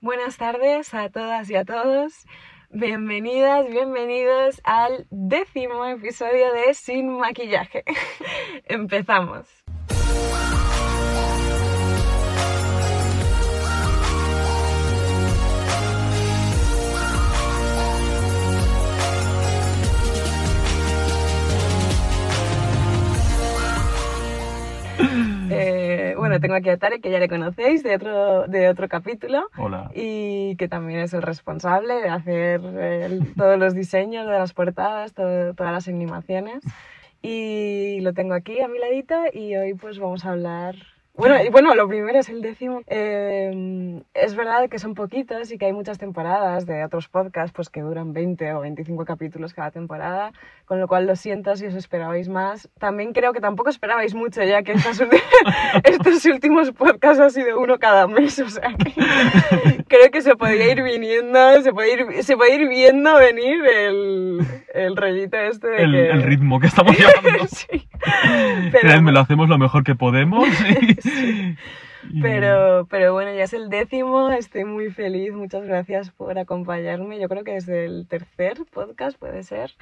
Buenas tardes a todas y a todos. Bienvenidas, bienvenidos al décimo episodio de Sin Maquillaje. Empezamos. Bueno, tengo aquí a Tarek, que ya le conocéis de otro, de otro capítulo. Hola. Y que también es el responsable de hacer el- todos los diseños de las portadas, todo- todas las animaciones. Y lo tengo aquí a mi ladito y hoy pues vamos a hablar... Bueno, y bueno, lo primero es el décimo. Eh, es verdad que son poquitos y que hay muchas temporadas de otros podcasts pues que duran 20 o 25 capítulos cada temporada, con lo cual lo siento si os esperabais más. También creo que tampoco esperabais mucho ya que estas estos últimos podcasts ha sido uno cada mes, o sea que creo que se podía ir viniendo, se puede ir, se puede ir viendo venir el, el rollito este de El, que... el ritmo que estamos llevando. sí. Pero- Créanme, lo hacemos lo mejor que podemos. y- Pero, pero bueno, ya es el décimo, estoy muy feliz, muchas gracias por acompañarme. Yo creo que es el tercer podcast, puede ser.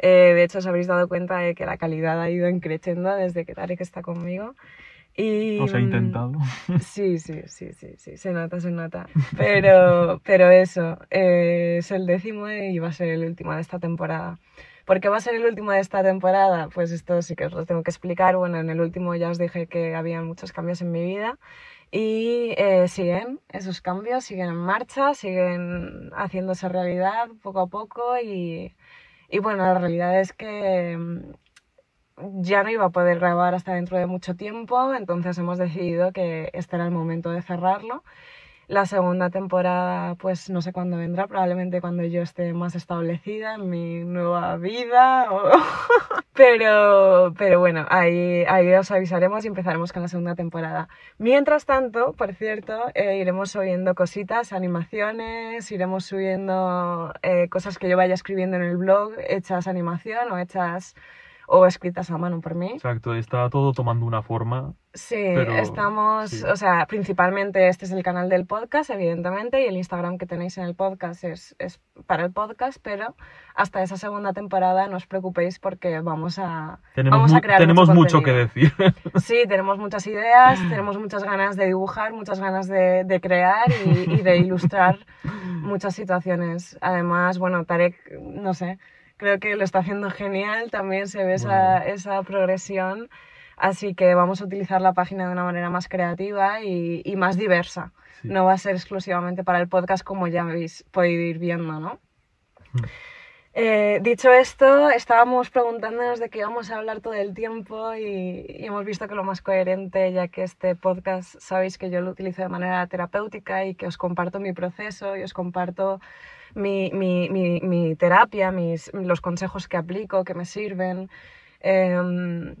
Eh, de hecho, os habréis dado cuenta de que la calidad ha ido increciendo desde que Tarek está conmigo. Y, Os he intentado. Sí, sí, sí, sí, sí, se nota, se nota. Pero, pero eso, eh, es el décimo y va a ser el último de esta temporada. ¿Por qué va a ser el último de esta temporada? Pues esto sí que os lo tengo que explicar. Bueno, en el último ya os dije que había muchos cambios en mi vida y eh, siguen esos cambios, siguen en marcha, siguen haciéndose realidad poco a poco y, y bueno, la realidad es que ya no iba a poder grabar hasta dentro de mucho tiempo, entonces hemos decidido que este era el momento de cerrarlo. La segunda temporada, pues no sé cuándo vendrá, probablemente cuando yo esté más establecida en mi nueva vida. pero, pero bueno, ahí, ahí os avisaremos y empezaremos con la segunda temporada. Mientras tanto, por cierto, eh, iremos subiendo cositas, animaciones, iremos subiendo eh, cosas que yo vaya escribiendo en el blog, hechas animación o hechas o escritas a mano por mí. Exacto, está todo tomando una forma. Sí, Pero, estamos, sí. o sea, principalmente este es el canal del podcast, evidentemente, y el Instagram que tenéis en el podcast es, es para el podcast, pero hasta esa segunda temporada no os preocupéis porque vamos a, Tenemos, vamos a crear tenemos mucho que decir. Sí, tenemos muchas ideas, tenemos muchas ganas de dibujar, muchas ganas de, de crear y, y de ilustrar muchas situaciones. Además, bueno, Tarek, no sé, creo que lo está haciendo genial, también se ve esa, esa progresión, así que vamos a utilizar la página de una manera más creativa y, y más diversa. Sí. No va a ser exclusivamente para el podcast como ya habéis podido ir viendo, ¿no? Mm. Eh, dicho esto, estábamos preguntándonos de qué íbamos a hablar todo el tiempo y, y hemos visto que lo más coherente, ya que este podcast sabéis que yo lo utilizo de manera terapéutica y que os comparto mi proceso y os comparto mi, mi, mi, mi terapia, mis, los consejos que aplico, que me sirven. Em,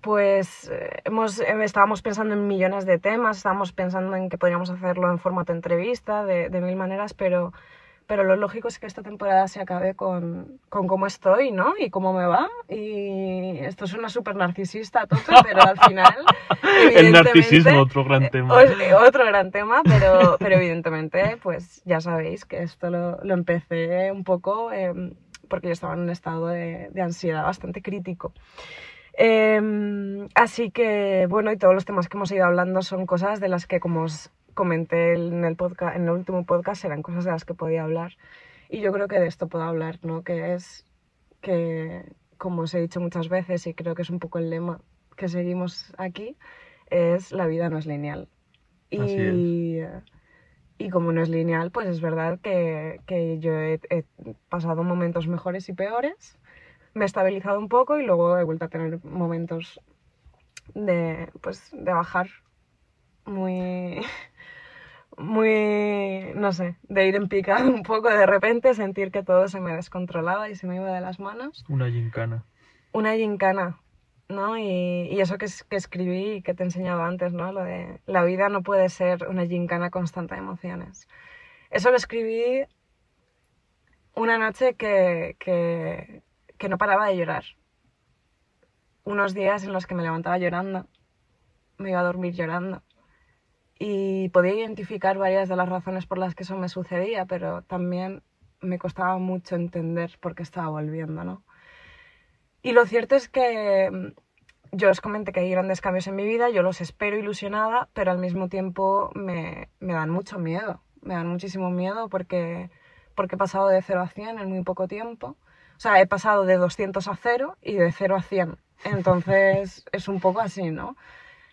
pues eh, hemos, eh, estábamos pensando en millones de temas, estábamos pensando en que podríamos hacerlo en formato entrevista, de mil maneras, pero, pero lo lógico es que esta temporada se acabe con, con cómo estoy, ¿no? Y cómo me va. Y esto suena súper narcisista a tope, pero al final... El narcisismo, otro gran tema. o- eh, otro gran tema, pero, pero evidentemente, pues ya sabéis que esto lo, lo empecé un poco eh, porque yo estaba en un estado de, de ansiedad bastante crítico. Eh, así que, bueno, y todos los temas que hemos ido hablando son cosas de las que, como os comenté en el, podcast, en el último podcast, eran cosas de las que podía hablar. Y yo creo que de esto puedo hablar, ¿no? Que es que, como os he dicho muchas veces, y creo que es un poco el lema que seguimos aquí, es la vida no es lineal. Y, y como no es lineal, pues es verdad que, que yo he, he pasado momentos mejores y peores, me he estabilizado un poco y luego he vuelto a tener momentos de, pues, de bajar muy, muy, no sé, de ir en picado un poco de repente, sentir que todo se me descontrolaba y se me iba de las manos Una gincana. una gincana, ¿no? Y, y eso que, es- que escribí y que te he enseñado antes, ¿no? Lo de la vida no puede ser una gincana constante de emociones. Eso lo escribí una noche que, que, que no paraba de llorar. Unos días en los que me levantaba llorando, me iba a dormir llorando. Y podía identificar varias de las razones por las que eso me sucedía, pero también me costaba mucho entender por qué estaba volviendo, ¿no? Y lo cierto es que mm, yo os comenté que hay grandes cambios en mi vida, yo los espero ilusionada, pero al mismo tiempo me, me dan mucho miedo, me dan muchísimo miedo porque, porque he pasado de 0 a 100 en muy poco tiempo. O sea, he pasado de 200 a 0 y de 0 a 100. Entonces es un poco así, ¿no?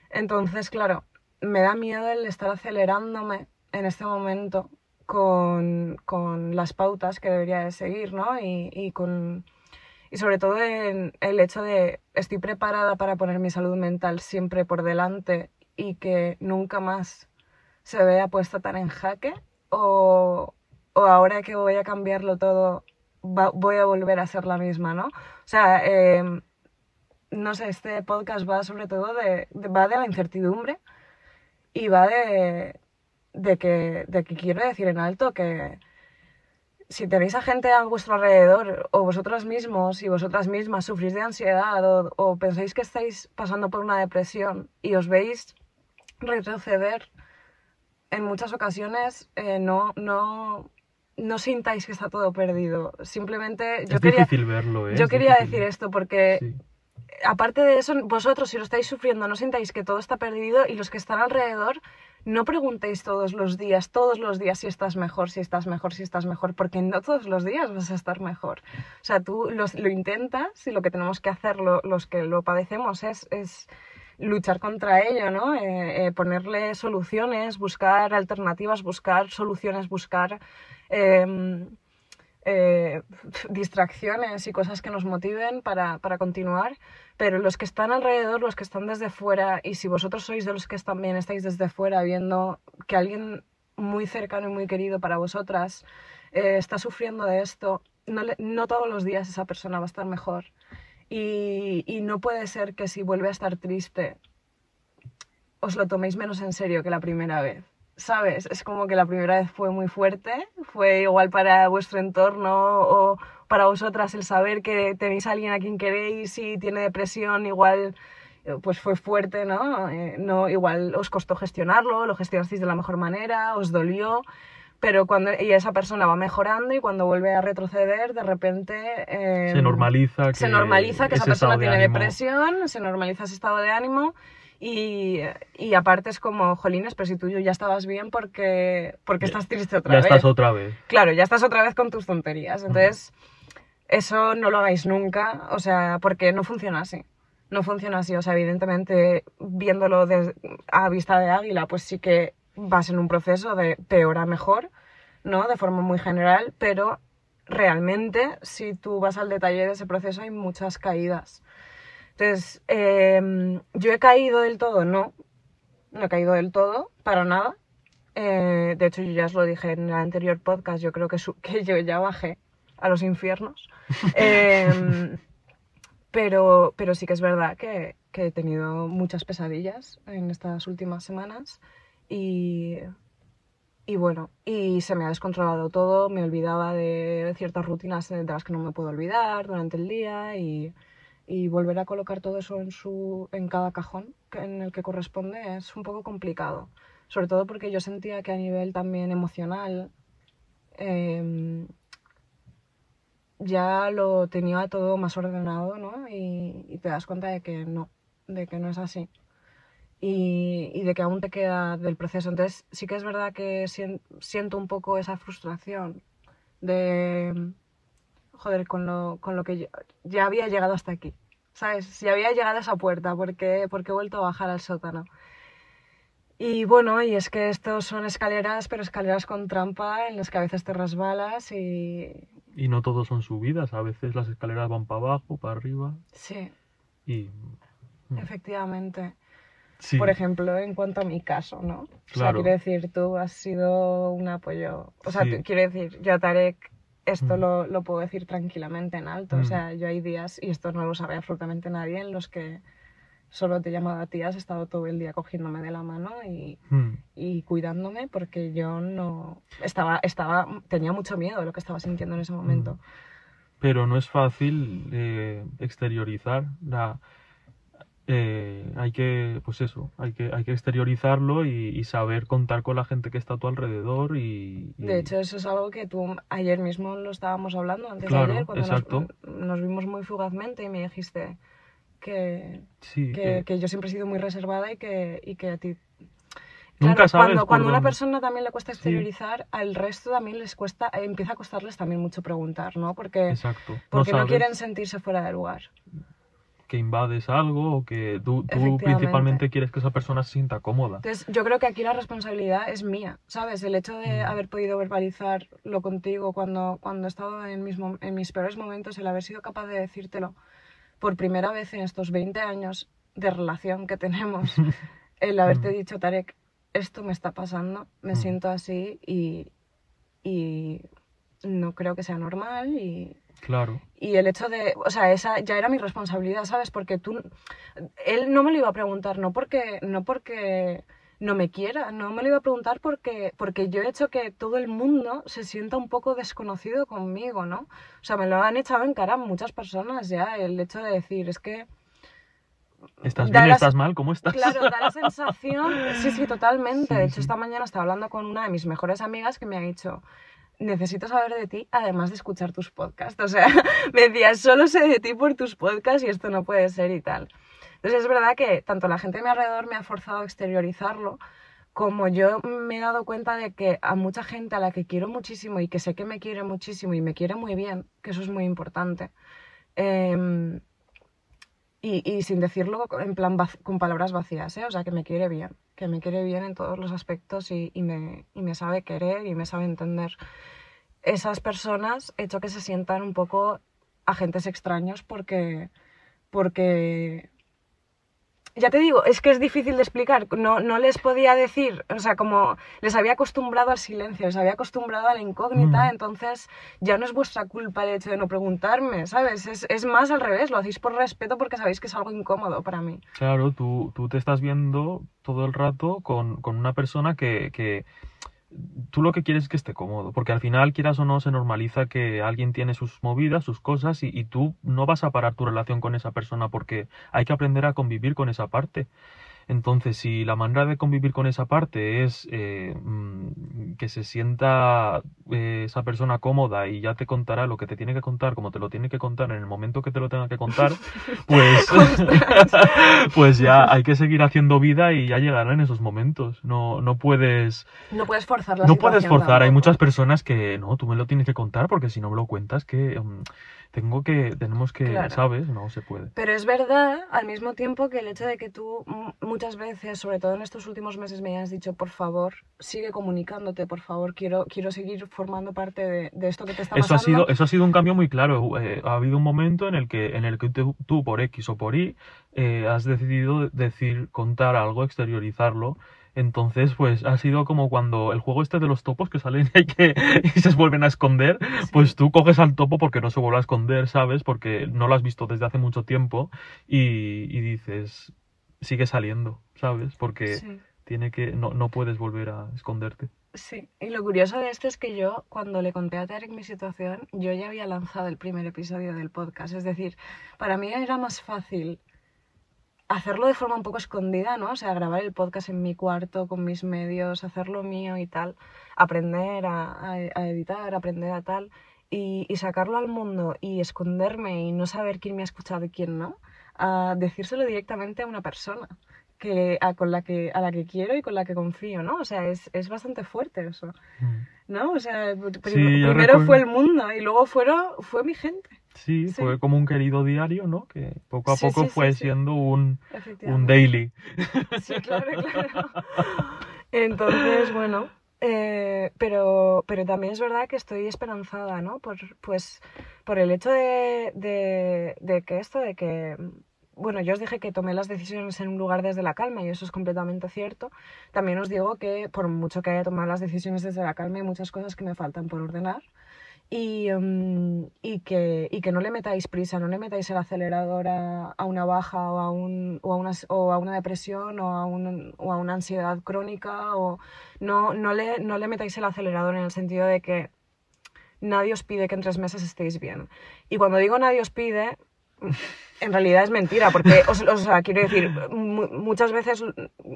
Entonces, claro, me da miedo el estar acelerándome en este momento con, con las pautas que debería de seguir, ¿no? Y, y con, y sobre todo en el hecho de estoy preparada para poner mi salud mental siempre por delante y que nunca más se vea puesta tan en jaque o, o ahora que voy a cambiarlo todo voy a volver a ser la misma, ¿no? O sea, eh, no sé, este podcast va sobre todo de- va de la incertidumbre y va de, de, que, de que quiero decir en alto que si tenéis a gente a vuestro alrededor o vosotros mismos y vosotras mismas sufrís de ansiedad o, o pensáis que estáis pasando por una depresión y os veis retroceder, en muchas ocasiones eh, no, no, no sintáis que está todo perdido. Simplemente yo es quería, difícil verlo, ¿eh? yo Es quería difícil. decir esto porque Sí. Aparte de eso, vosotros si lo estáis sufriendo no sintáis que todo está perdido y los que están alrededor no preguntéis todos los días, todos los días si estás mejor, si estás mejor, si estás mejor, porque no todos los días vas a estar mejor. O sea, tú lo intentas y lo que tenemos que hacer lo- los que lo padecemos es, es luchar contra ello, ¿no? Eh, eh, ponerle soluciones, buscar alternativas, buscar soluciones, buscar... em, eh, distracciones y cosas que nos motiven para, para continuar, pero los que están alrededor, los que están desde fuera, y si vosotros sois de los que también estáis desde fuera viendo que alguien muy cercano y muy querido para vosotras eh, está sufriendo de esto, no, todos los días esa persona va a estar mejor. Y no puede ser que si vuelve a estar triste os lo toméis menos en serio que la primera vez. ¿Sabes? Es como que la primera vez fue muy fuerte, fue igual para vuestro entorno o para vosotras el saber que tenéis a alguien a quien queréis y tiene depresión, igual eh, pues fue fuerte, ¿no? Eh, no igual os costó gestionarlo, lo gestionasteis de la mejor manera, os dolió, pero cuando y esa persona va mejorando y cuando vuelve a retroceder, de repente eh, Se normaliza que se normaliza que esa persona de tiene ánimo- depresión, se normaliza ese estado de ánimo y, y aparte es como, jolines, pero si tú ya estabas bien porque, porque Ya- estás triste otra Ya vez. estás otra vez. Claro, ya estás otra vez con tus tonterías. Entonces, eso no lo hagáis nunca, o sea, porque no funciona así. No funciona así, o sea, evidentemente, viéndolo de- a vista de águila, pues sí que vas en un proceso de peor a mejor, ¿no? De forma muy general, pero realmente, si tú vas al detalle de ese proceso, hay muchas caídas. Entonces, em, yo he caído del todo, no. No he caído del todo, para nada. Eh, de hecho, yo ya os lo dije en el anterior podcast, yo creo que, su- que yo ya bajé a los infiernos. Em, pero, pero sí que es verdad que, que he tenido muchas pesadillas en estas últimas semanas y, y bueno, y se me ha descontrolado todo, me olvidaba de ciertas rutinas de las que no me puedo olvidar durante el día y, y volver a colocar todo eso en, su, en cada cajón en el que corresponde es un poco complicado. Sobre todo porque yo sentía que a nivel también emocional em, ya lo tenía todo más ordenado, ¿no? Y, y te das cuenta de que no, de que no es así. Y, y de que aún te queda del proceso. Entonces sí que es verdad que sien- siento un poco esa frustración de, joder, con lo, con lo que yo- ya había llegado hasta aquí. ¿Sabes? Si había llegado a esa puerta, ¿por qué, por qué he vuelto a bajar al sótano? Y bueno, y es que estos son escaleras, pero escaleras con trampa en las que a veces te resbalas y... Y no todos son subidas, a veces las escaleras van para abajo, para arriba Sí, y... Mm. efectivamente. Sí, Por ejemplo, en cuanto a mi caso, ¿no? O sea, Claro. quiero decir, tú has sido un apoyo... O sea, Sí. quiero decir, yo a Tarek esto Mm. lo, lo puedo decir tranquilamente en alto. O Mm. sea, yo hay días, y esto no lo sabe absolutamente nadie, en los que solo te he llamado a ti, has estado todo el día cogiéndome de la mano y, Mm. y cuidándome porque yo no estaba estaba tenía mucho miedo de lo que estaba sintiendo en ese momento pero no es fácil eh, exteriorizar la... eh, hay que, pues eso, hay que, hay que exteriorizarlo y, y saber contar con la gente que está a tu alrededor y... y- De hecho, eso es algo que tú ayer mismo lo estábamos hablando, antes Claro, de ayer, cuando nos, nos vimos muy fugazmente y me dijiste que, sí, que, yo siempre he sido muy reservada y que, y que a ti... Nunca sabes cuando, cuando a una persona también le cuesta Sí. exteriorizar, al resto también les cuesta, eh, empieza a costarles también mucho preguntar, ¿no? Porque, Exacto. porque no, quieren sentirse fuera de lugar. Que invades algo o que tú, principalmente quieres que esa persona se sienta cómoda. Entonces, yo creo que aquí la responsabilidad es mía, ¿sabes? El hecho de Mm. haber podido verbalizarlo contigo cuando, cuando he estado en mis, en mis peores momentos, el haber sido capaz de decírtelo por primera vez en estos 20 años de relación que tenemos, el haberte Mm. dicho, Tarek, esto me está pasando, me Mm. siento así y, y no creo que sea normal y, Claro. y el hecho de, o sea, esa ya era mi responsabilidad, ¿sabes? Porque tú, él no me lo iba a preguntar, no porque, no porque no me quiera, no me lo iba a preguntar porque, porque yo he hecho que todo el mundo se sienta un poco desconocido conmigo, ¿no? O sea, me lo han echado en cara muchas personas ya, el hecho de decir, es que, ¿Estás bien? ¿Estás mal? ¿Cómo estás? claro, da la sensación, sí, sí, totalmente. Sí, de hecho, sí. esta mañana estaba hablando con una de mis mejores amigas que me ha dicho, necesito saber de ti, además de escuchar tus podcasts. O sea, me decía, solo sé de ti por tus podcasts y esto no puede ser y tal. Entonces es verdad que tanto la gente a mi alrededor me ha forzado a exteriorizarlo, como yo me he dado cuenta de que a mucha gente a la que quiero muchísimo y que sé que me quiere muchísimo y me quiere muy bien, que eso es muy importante, em, y, sin decirlo en plan con palabras vacías, ¿eh? o sea, que me quiere bien, que me quiere bien en todos los aspectos y, me, y me sabe querer y me sabe entender. Esas personas he hecho que se sientan un poco agentes extraños porque, porque ya te digo, es que es difícil de explicar. No, no les podía decir, o sea, como les había acostumbrado al silencio, les había acostumbrado a la incógnita, Mm. entonces ya no es vuestra culpa el hecho de no preguntarme, ¿sabes? Es, es más al revés, lo hacéis por respeto porque sabéis que es algo incómodo para mí. Claro, tú, tú te estás viendo todo el rato con, con una persona que, que tú lo que quieres es que esté cómodo, porque al final, quieras o no, se normaliza que alguien tiene sus movidas, sus cosas, y, y tú no vas a parar tu relación con esa persona porque hay que aprender a convivir con esa parte. Entonces, si la manera de convivir con esa parte es eh, mm, que se sienta eh, esa persona cómoda y ya te contará lo que te tiene que contar, como te lo tiene que contar en el momento que te lo tenga que contar, pues, pues ya hay que seguir haciendo vida y ya llegarán esos momentos. No, no puedes, No puedes forzar la no puedes forzar. Hay muchas personas que no, tú me lo tienes que contar porque si no me lo cuentas que mm, tengo que, tenemos que, Claro. ¿sabes? No se puede. Pero es verdad, al mismo tiempo, que el hecho de que tú muchas veces, sobre todo en estos últimos meses, me hayas dicho, por favor, sigue comunicándote, por favor, quiero, quiero seguir formando parte de, de esto que te está Eso ha, sido, eso ha sido un cambio muy claro. Eh, ha habido un momento en el que, en el que tú, tú, por X o por Y, eh, has decidido decir, contar algo, exteriorizarlo. Entonces, pues ha sido como cuando el juego este de los topos que salen y, que, y se vuelven a esconder, Sí. pues tú coges al topo porque no se vuelve a esconder, ¿sabes? Porque no lo has visto desde hace mucho tiempo y, y dices, sigue saliendo, ¿sabes? Porque Sí. tiene que, no, no puedes volver a esconderte. Sí, y lo curioso de esto es que yo, cuando le conté a Tarek mi situación, yo ya había lanzado el primer episodio del podcast. Es decir, para mí era más fácil hacerlo de forma un poco escondida, ¿no? O sea, grabar el podcast en mi cuarto, con mis medios, hacerlo mío y tal, aprender a, a- a editar, aprender a tal, y, y sacarlo al mundo y esconderme y no saber quién me ha escuchado y quién no, a decírselo directamente a una persona que, a, con la que, a la que quiero y con la que confío, ¿no? O sea, es, es bastante fuerte eso, ¿no? O sea, prim- Sí, primero recuerdo- fue el mundo y luego fueron, fue mi gente, Sí, Sí. fue como un querido diario, ¿no? Que poco a Sí, poco sí, fue siendo un, un daily. Sí, claro, claro. Entonces, bueno, eh, pero, pero también es verdad que estoy esperanzada, ¿no? Por, pues, por el hecho de, de, de que esto, de que, bueno, yo os dije que tomé las decisiones en un lugar desde la calma y eso es completamente cierto. También os digo que por mucho que haya tomado las decisiones desde la calma hay muchas cosas que me faltan por ordenar. Y, mm, y, que, y que no le metáis prisa, no le metáis el acelerador a, a una baja o a, un, o, a una, o a una depresión o a, un, o a una ansiedad crónica. O, no, no, le, no le metáis el acelerador en el sentido de que nadie os pide que en tres meses estéis bien. Y cuando digo nadie os pide, en realidad es mentira, porque, o, o sea, quiero decir, mu- muchas veces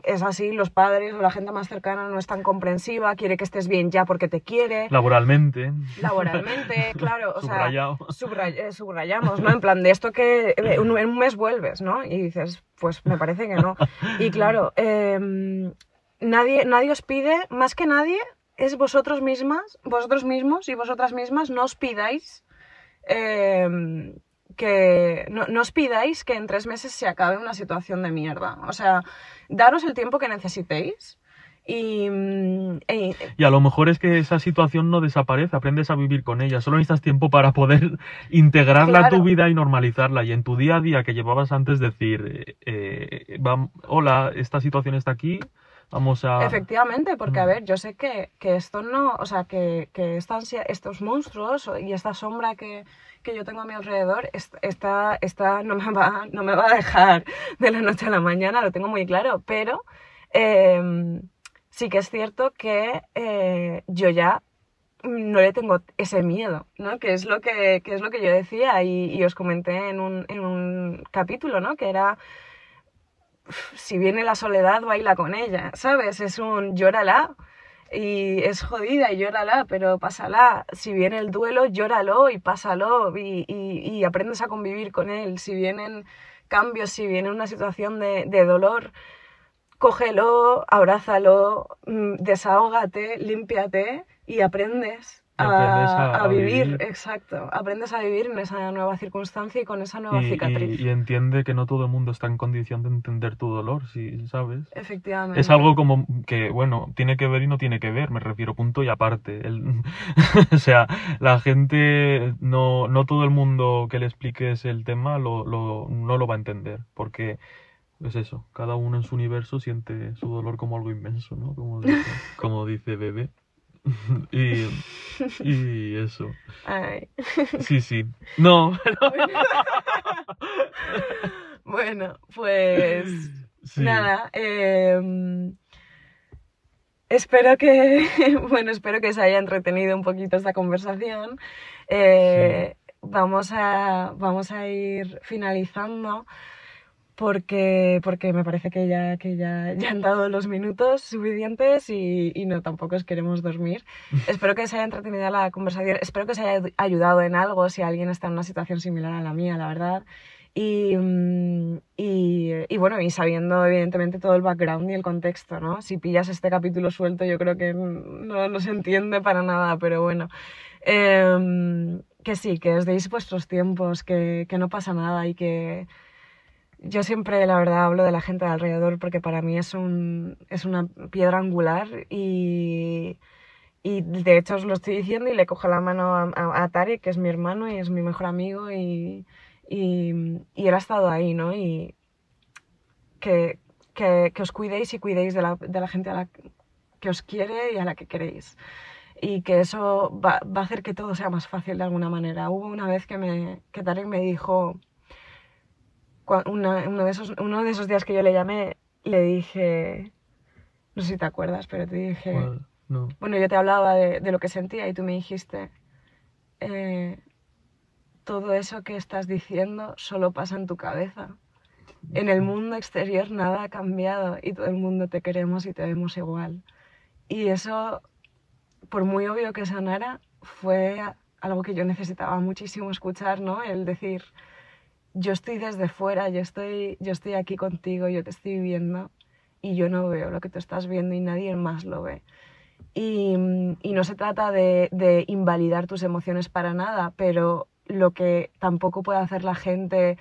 es así, los padres o la gente más cercana no es tan comprensiva, quiere que estés bien ya porque te quiere, Laboralmente. laboralmente, claro, o sea, Subrayado. subray- eh, subrayamos, ¿no? En plan, de esto que eh, un- en un mes vuelves, ¿no? Y dices, pues me parece que no. Y claro, em, nadie, nadie os pide, más que nadie, es vosotros mismas, vosotros mismos y vosotras mismas, no os pidáis em, que no, no os pidáis que en tres meses se acabe una situación de mierda. O sea, daros el tiempo que necesitéis y, mm, e- Y a lo mejor es que esa situación no desaparece, aprendes a vivir con ella. Solo necesitas tiempo para poder integrarla a Claro. tu vida y normalizarla. Y en tu día a día que llevabas antes decir, eh, eh, vam- hola, esta situación está aquí, vamos a... Efectivamente, porque a Mm. ver, yo sé que, que esto no, o sea, que, que esta ansia- estos monstruos y esta sombra que, que yo tengo a mi alrededor, est- esta, esta no, me va, no me va a dejar de la noche a la mañana, lo tengo muy claro, pero em, sí que es cierto que eh, yo ya no le tengo ese miedo, ¿no? Que es lo que, que es lo que yo decía y, y os comenté en un, en un capítulo, ¿no? Que era si viene la soledad, baila con ella, ¿sabes? Es un llórala y es jodida y llórala, pero pásala. Si viene el duelo, llóralo y pásalo y, y- y aprendes a convivir con él. Si vienen cambios, si viene una situación de, de dolor, cógelo, abrázalo, mm, desahógate, límpiate y aprendes. A- a a vivir, vivir. exacto. Aprendes a vivir en esa nueva circunstancia y con esa nueva y, cicatriz. y- y entiende que no todo el mundo está en condición de entender tu dolor, ¿sí? ¿sabes? Efectivamente. Es algo como que, bueno, tiene que ver y no tiene que ver, me refiero, punto y aparte. El- o sea, la gente, no, no todo el mundo que le expliques el tema lo, lo- no lo va a entender, porque es eso, cada uno en su universo siente su dolor como algo inmenso, ¿no? Como dice, como dice Bebé. y, y eso. Ay. Sí, sí. No, Bueno, pues sí. nada. em, espero que, bueno, espero que se haya entretenido un poquito esta conversación. Eh, Vamos a, vamos a ir finalizando porque, porque me parece que ya, que ya, ya han dado los minutos suficientes y, y no tampoco os queremos dormir. Espero que se haya entretenido la conversación, espero que os haya ayudado en algo si alguien está en una situación similar a la mía, la verdad. Y, mm, y, y bueno, y sabiendo evidentemente todo el background y el contexto, ¿no? Si pillas este capítulo suelto yo creo que no, no se entiende para nada, pero bueno. Em, que sí, que os deis vuestros tiempos, que, que no pasa nada y que yo siempre, la verdad, hablo de la gente de alrededor porque para mí es, un, es una piedra angular y, y de hecho os lo estoy diciendo y le cojo la mano a, a, Tarek, que es mi hermano y es mi mejor amigo y, y, y él ha estado ahí, ¿no? Y que, que, que os cuidéis y cuidéis de la, de la gente a la que os quiere y a la que queréis y que eso va, va, a hacer que todo sea más fácil de alguna manera. Hubo una vez que, me, que Tarek me dijo, una, uno, de esos, uno de esos días que yo le llamé, le dije, no sé si te acuerdas, pero te dije, Well, no. bueno, yo te hablaba de, de, lo que sentía y tú me dijiste, eh, todo eso que estás diciendo solo pasa en tu cabeza. En el mundo exterior nada ha cambiado y todo el mundo te queremos y te vemos igual. Y eso por muy obvio que sonara, fue algo que yo necesitaba muchísimo escuchar, ¿no? El decir, yo estoy desde fuera, yo estoy, yo estoy aquí contigo, yo te estoy viendo y yo no veo lo que tú estás viendo y nadie más lo ve. Y, y no se trata de, de, invalidar tus emociones para nada, pero lo que tampoco puede hacer la gente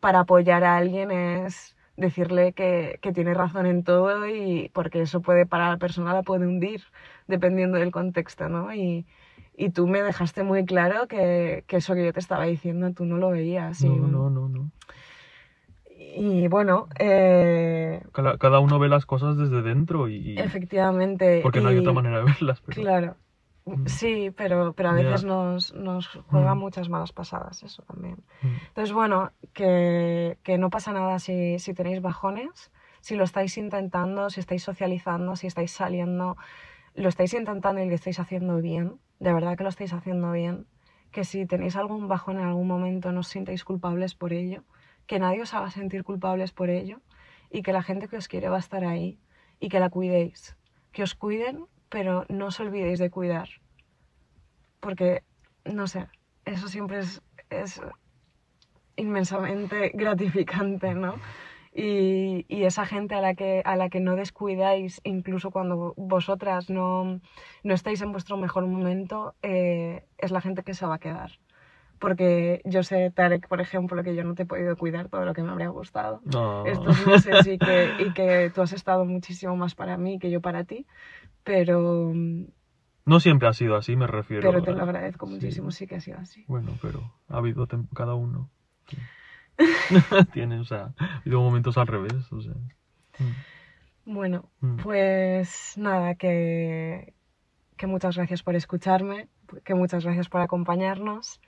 para apoyar a alguien es decirle que, que, tiene razón en todo y porque eso puede para la persona la puede hundir dependiendo del contexto, ¿no? Y, y tú me dejaste muy claro que, que, eso que yo te estaba diciendo tú no lo veías. No, y, no, no, no. Y bueno... Eh, cada, cada, uno ve las cosas desde dentro y... Efectivamente. Porque no hay otra manera de verlas. Pero... Claro. Sí, pero, pero a veces yeah. nos, nos juega mm. muchas malas pasadas, eso también. Mm. Entonces, bueno, que, que, no pasa nada si, si tenéis bajones, si lo estáis intentando, si estáis socializando, si estáis saliendo, lo estáis intentando y lo estáis haciendo bien, de verdad que lo estáis haciendo bien. que si tenéis algún bajón en algún momento no os sintáis culpables por ello, que nadie os haga sentir culpables por ello y que la gente que os quiere va a estar ahí y que la cuidéis, que os cuiden, pero no os olvidéis de cuidar, porque, no sé, eso siempre es, es inmensamente gratificante, ¿no? Y, y, esa gente a la, que, a la que no descuidáis, incluso cuando vosotras no, no estáis en vuestro mejor momento, eh, es la gente que se va a quedar. Porque yo sé, Tarek, por ejemplo, que yo no te he podido cuidar todo lo que me habría gustado No. estos meses y que, y que tú has estado muchísimo más para mí que yo para ti, pero, No siempre ha sido así, me refiero. pero te lo agradezco sí. muchísimo, sí que ha sido así. Bueno, pero ha habido cada uno. sí. Tiene, o sea, ha habido momentos al revés, o sea. Mm, Bueno, mm. Pues nada, que, que muchas gracias por escucharme, que muchas gracias por acompañarnos,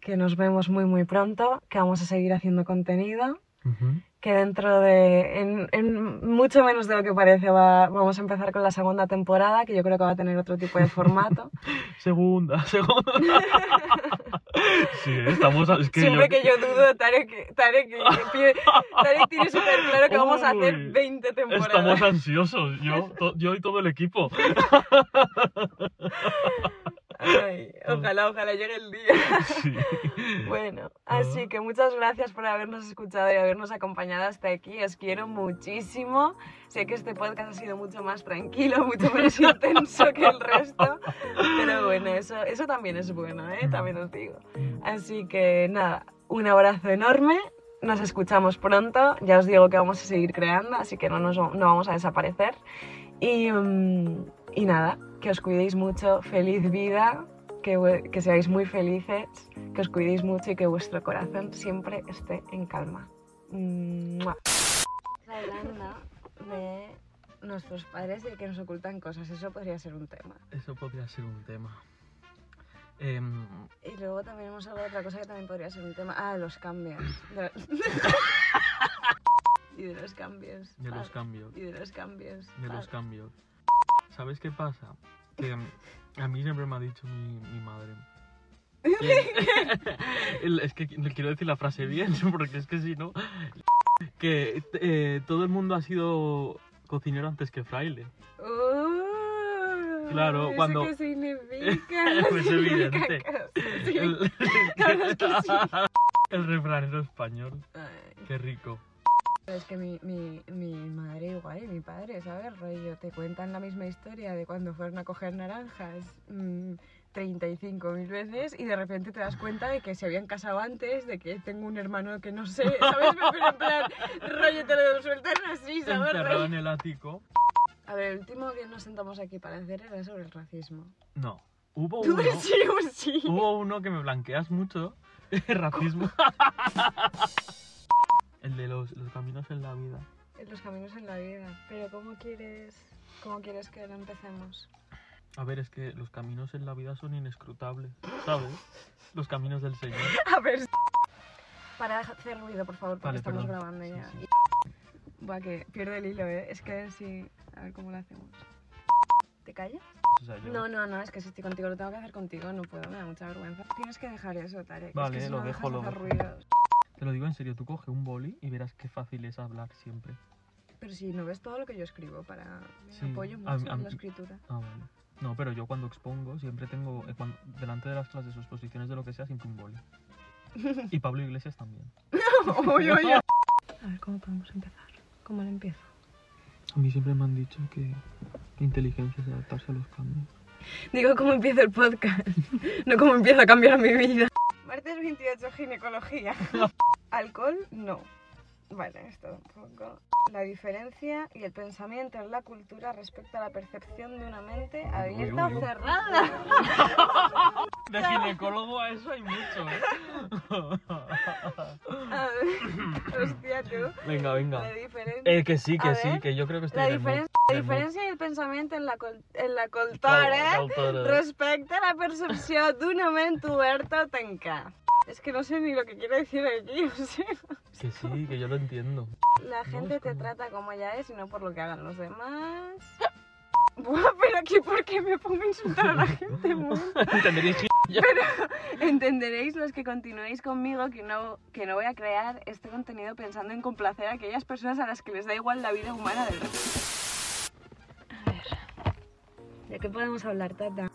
que nos vemos muy muy pronto, que vamos a seguir haciendo contenido, Que dentro de, en, en mucho menos de lo que parece, va- vamos a empezar con la segunda temporada, que yo creo que va a tener otro tipo de formato. Segunda, segunda. sí, estamos. Es que Siempre yo- que yo dudo, Tarek, Tarek, que pide- Tarek tiene súper claro que vamos a hacer Uy, 20 temporadas. Estamos ansiosos, yo, to- yo y todo el equipo. Ay, ojalá, ojalá llegue el día. Sí. Bueno, así Ah. que muchas gracias por habernos escuchado y habernos acompañado hasta aquí. Os quiero muchísimo. Sé que este podcast ha sido mucho más tranquilo, mucho menos intenso que el resto. Pero bueno, eso, eso también es bueno, ¿eh? También os digo. Así que nada, un abrazo enorme. Nos escuchamos pronto. Ya os digo que vamos a seguir creando, así que no, nos, no vamos a desaparecer. Y, mm, y nada, que os cuidéis mucho. Feliz vida. Que, que seáis muy felices, que os cuidéis mucho y que vuestro corazón siempre esté en calma. ¡Mua! Hablando de nuestros padres y que nos ocultan cosas, eso podría ser un tema. Eso podría ser un tema. Em, Y luego también hemos hablado de otra cosa que también podría ser un tema. Ah, de los cambios. De- y de los cambios. de los Ah, cambios. Y de los cambios. De los Ah, cambios. ¿Sabes qué pasa? Que a mí siempre me ha dicho mi, mi madre. que- es que no quiero decir la frase bien, porque es que si no. Que eh, todo el mundo ha sido cocinero antes que fraile. Uh, Claro, ¿eso cuando- qué significa? Pues evidente. Sí. El, La verdad es que sí. el refranero español. Ay. Qué rico. Es que mi, mi, mi madre igual y mi padre, ¿sabes? Rollo, te cuentan la misma historia de cuando fueron a coger naranjas mm, 35.000 veces y de repente te das cuenta de que se habían casado antes, de que tengo un hermano que no sé, ¿sabes? Pero en plan, rollo, te lo sueltan así, ¿sabes? Encerrado en el ático. A ver, el último que nos sentamos aquí para hacer era sobre el racismo. No. Hubo uno. sí, sí. Hubo uno que me blanqueas mucho. Racismo. El de los, los caminos en la vida. Los caminos en la vida. Pero ¿cómo quieres, cómo quieres que lo empecemos? A ver, es que los caminos en la vida son inescrutables, ¿sabes? Los caminos del Señor. A ver. Para hacer ruido, por favor, porque Vale, estamos perdón. grabando Sí, ya. sí. Buah, que pierde el hilo, ¿eh? Es que sí. A ver cómo lo hacemos. ¿Te callas? O sea, yo- No, no, no, es que si estoy contigo lo tengo que hacer contigo, no puedo, me da mucha vergüenza. Tienes que dejar eso, Tarek. Vale, es que si lo no dejo, dejas lo dejo. ruidos. Te lo digo en serio, tú coge un boli y verás qué fácil es hablar siempre. Pero si no ves todo lo que yo escribo, para. Me Sí, apoyo a- mucho a en mí- la escritura. Ah, vale. No, pero yo cuando expongo siempre tengo, eh, cuan- delante de las clases o exposiciones de lo que sea, siempre un boli. Y Pablo Iglesias también. Uy, uy. A ver, ¿cómo podemos empezar? ¿Cómo lo empiezo? A mí siempre me han dicho que la inteligencia es adaptarse a los cambios. Digo cómo empiezo el podcast, no cómo empiezo a cambiar mi vida. Martes 28, ginecología. Alcohol, no. Vale, esto tampoco. La diferencia y el pensamiento en la cultura respecto a la percepción de una mente abierta uy, o uy. cerrada. De ginecólogo a eso hay mucho, ¿eh? A ver, hostia, tú. venga, venga. La diferencia. Eh, que sí, que A sí, ver, que yo creo que estoy La, diferen- en la diferència i el pensament en la, col en la cultura cultura. respecte a la percepció d'una ment oberta o tancada. Es que no sé ni lo que quiere decir aquí, o sea, Que sí, que yo lo entiendo. la gente es te como- trata como ella es y no por lo que hagan los demás. Buah, pero aquí por qué me pongo a insultar a la gente? Entenderéis ya. Entenderéis los que continuéis conmigo que no, que no voy a crear este contenido pensando en complacer a aquellas personas a las que les da igual la vida humana del resto. A ver, ¿de qué podemos hablar, Tata?